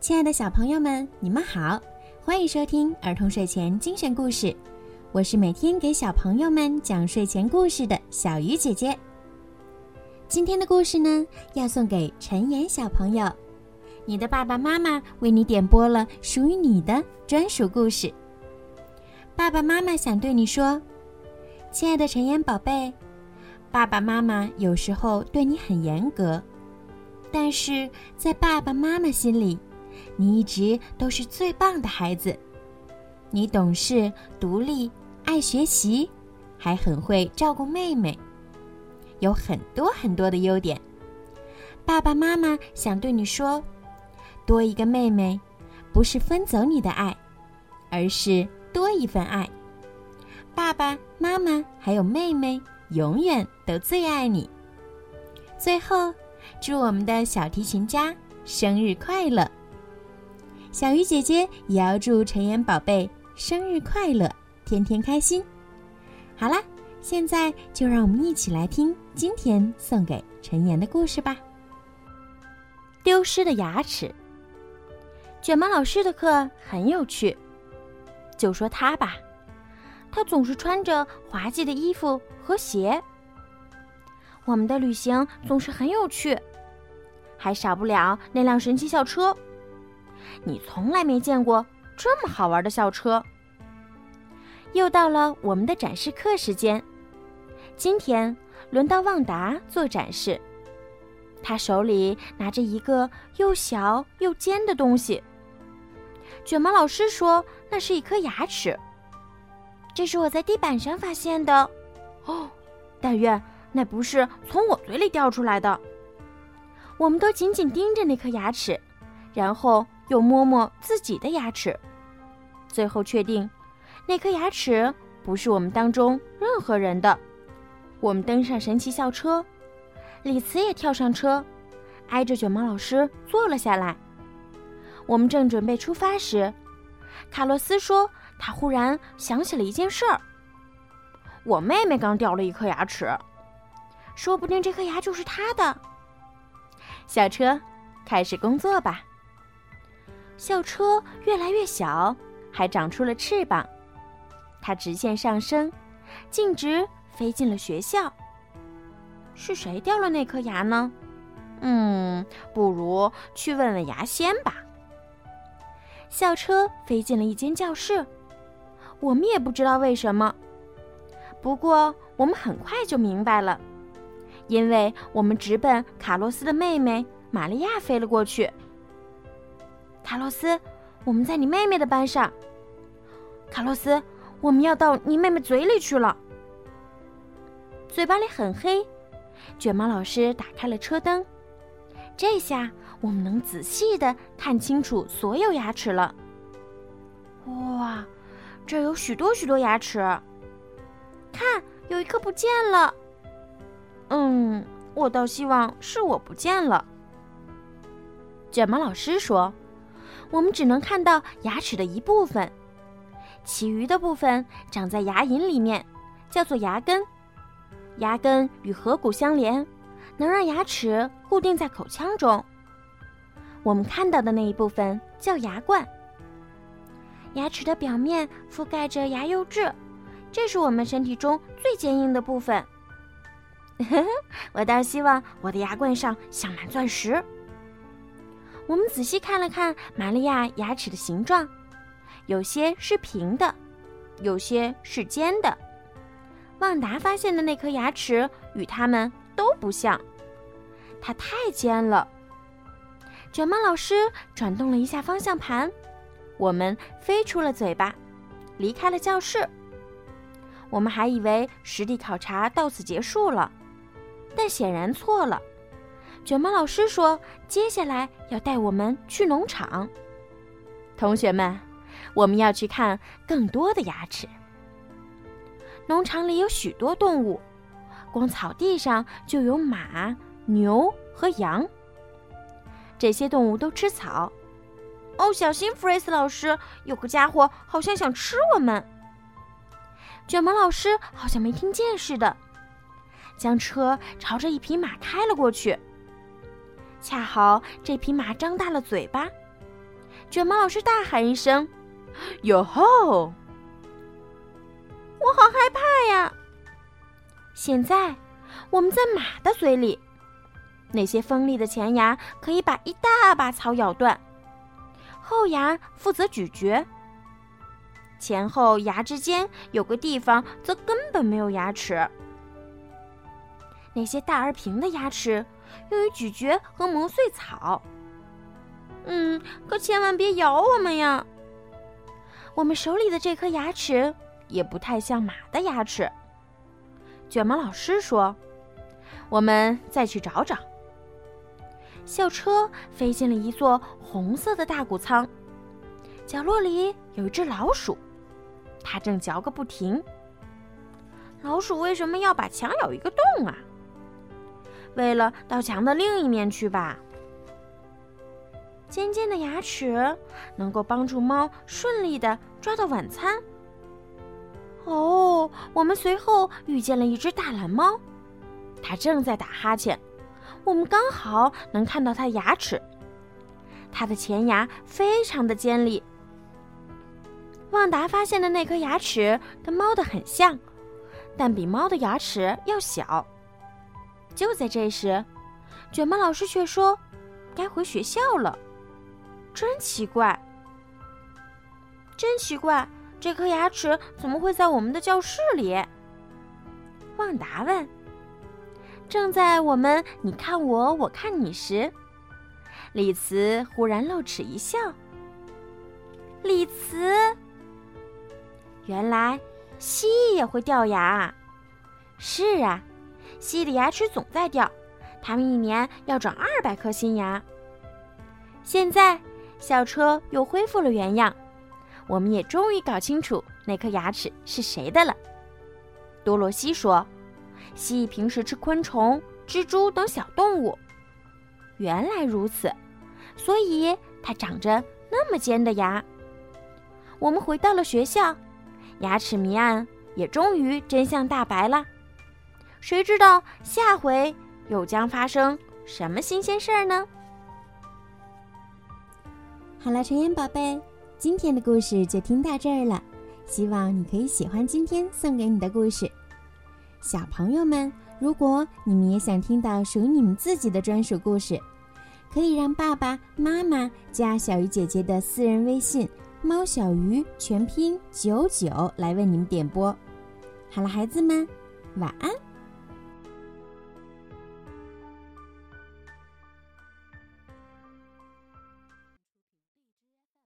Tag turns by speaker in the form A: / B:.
A: 亲爱的小朋友们，你们好，欢迎收听儿童睡前精选故事。我是每天给小朋友们讲睡前故事的小鱼姐姐。今天的故事呢，要送给陈岩小朋友。你的爸爸妈妈为你点播了属于你的专属故事。爸爸妈妈想对你说，亲爱的陈岩宝贝，爸爸妈妈有时候对你很严格，但是在爸爸妈妈心里，你一直都是最棒的孩子。你懂事、独立、爱学习，还很会照顾妹妹，有很多很多的优点。爸爸妈妈想对你说。多一个妹妹，不是分走你的爱，而是多一份爱。爸爸妈妈还有妹妹，永远都最爱你。最后，祝我们的小提琴家生日快乐！小鱼姐姐也要祝陈妍宝贝生日快乐，天天开心。好啦，现在就让我们一起来听今天送给陈妍的故事吧。丢失的牙齿。卷毛老师的课很有趣，就说他吧，他总是穿着滑稽的衣服和鞋。我们的旅行总是很有趣，还少不了那辆神奇校车。你从来没见过这么好玩的校车。又到了我们的展示课时间，今天轮到旺达做展示，他手里拿着一个又小又尖的东西。卷毛老师说：“那是一颗牙齿。”这是我在地板上发现的。哦，但愿那不是从我嘴里掉出来的。我们都紧紧盯着那颗牙齿，然后又摸摸自己的牙齿，最后确定那颗牙齿不是我们当中任何人的。我们登上神奇校车，李慈也跳上车，挨着卷毛老师坐了下来。我们正准备出发时，卡洛斯说：“他忽然想起了一件事儿。我妹妹刚掉了一颗牙齿，说不定这颗牙就是她的。”校车开始工作吧。校车越来越小，还长出了翅膀，它直线上升，径直飞进了学校。是谁掉了那颗牙呢？嗯，不如去问问牙仙吧。校车飞进了一间教室，我们也不知道为什么。不过我们很快就明白了，因为我们直奔卡洛斯的妹妹玛利亚飞了过去。卡洛斯，我们在你妹妹的班上。卡洛斯，我们要到你妹妹嘴里去了。嘴巴里很黑，卷毛老师打开了车灯，这下。我们能仔细的看清楚所有牙齿了。哇，这有许多许多牙齿。看，有一颗不见了。嗯，我倒希望是我不见了。卷毛老师说：“我们只能看到牙齿的一部分，其余的部分长在牙龈里面，叫做牙根。牙根与颌骨相连，能让牙齿固定在口腔中。”我们看到的那一部分叫牙冠，牙齿的表面覆盖着牙釉质，这是我们身体中最坚硬的部分。我倒希望我的牙冠上镶满钻石。我们仔细看了看玛利亚牙齿的形状，有些是平的，有些是尖的。旺达发现的那颗牙齿与它们都不像，它太尖了。卷毛老师转动了一下方向盘，我们飞出了嘴巴，离开了教室。我们还以为实地考察到此结束了，但显然错了。卷毛老师说，接下来要带我们去农场。同学们，我们要去看更多的牙齿。农场里有许多动物，光草地上就有马、牛和羊。这些动物都吃草。哦，小心，弗瑞斯老师，有个家伙好像想吃我们。卷毛老师好像没听见似的，将车朝着一匹马开了过去。恰好这匹马张大了嘴巴，
B: 卷毛老师大喊一声：“哟吼！”我好害怕呀！现在我们在马的嘴里，那些锋利的前牙可以把一大把草咬断，后牙负责咀嚼。前后牙之间有个地方则根本没有牙齿。那些大而平的牙齿用于咀嚼和磨碎草。嗯，可千万别咬我们呀！我们手里的这颗牙齿也不太像马的牙齿。卷毛老师说：“我们再去找找。”校车飞进了一座红色的大谷仓，角落里有一只老鼠，它正嚼个不停。老鼠为什么要把墙咬一个洞啊？为了到墙的另一面去吧。尖尖的牙齿能够帮助猫顺利的抓到晚餐。哦，我们随后遇见了一只大蓝猫，它正在打哈欠，我们刚好能看到它的牙齿。它的前牙非常的尖利。旺达发现的那颗牙齿跟猫的很像，但比猫的牙齿要小。就在这时，卷毛老师却说：“该回学校了。”真奇怪，真奇怪，这颗牙齿怎么会在我们的教室里？旺达问。正在我们你看我，我看你时，李慈忽然露齿一笑。李慈，原来蜥蜴也会掉牙。是啊，蜥蜴的牙齿总在掉，它们一年要长二百颗新牙。现在。校车又恢复了原样，我们也终于搞清楚那颗牙齿是谁的了。多罗西说：“蜥蜴平时吃昆虫、蜘蛛等小动物。原来如此，所以它长着那么尖的牙。”我们回到了学校，牙齿谜案也终于真相大白了。谁知道下回又将发生什么新鲜事儿呢？
A: 好了，晨妍宝贝，今天的故事就听到这儿了。希望你可以喜欢今天送给你的故事。小朋友们，如果你们也想听到属于你们自己的专属故事，可以让爸爸妈妈加小鱼姐姐的私人微信“猫小鱼”全拼九九来为你们点播。好了，孩子们，晚安。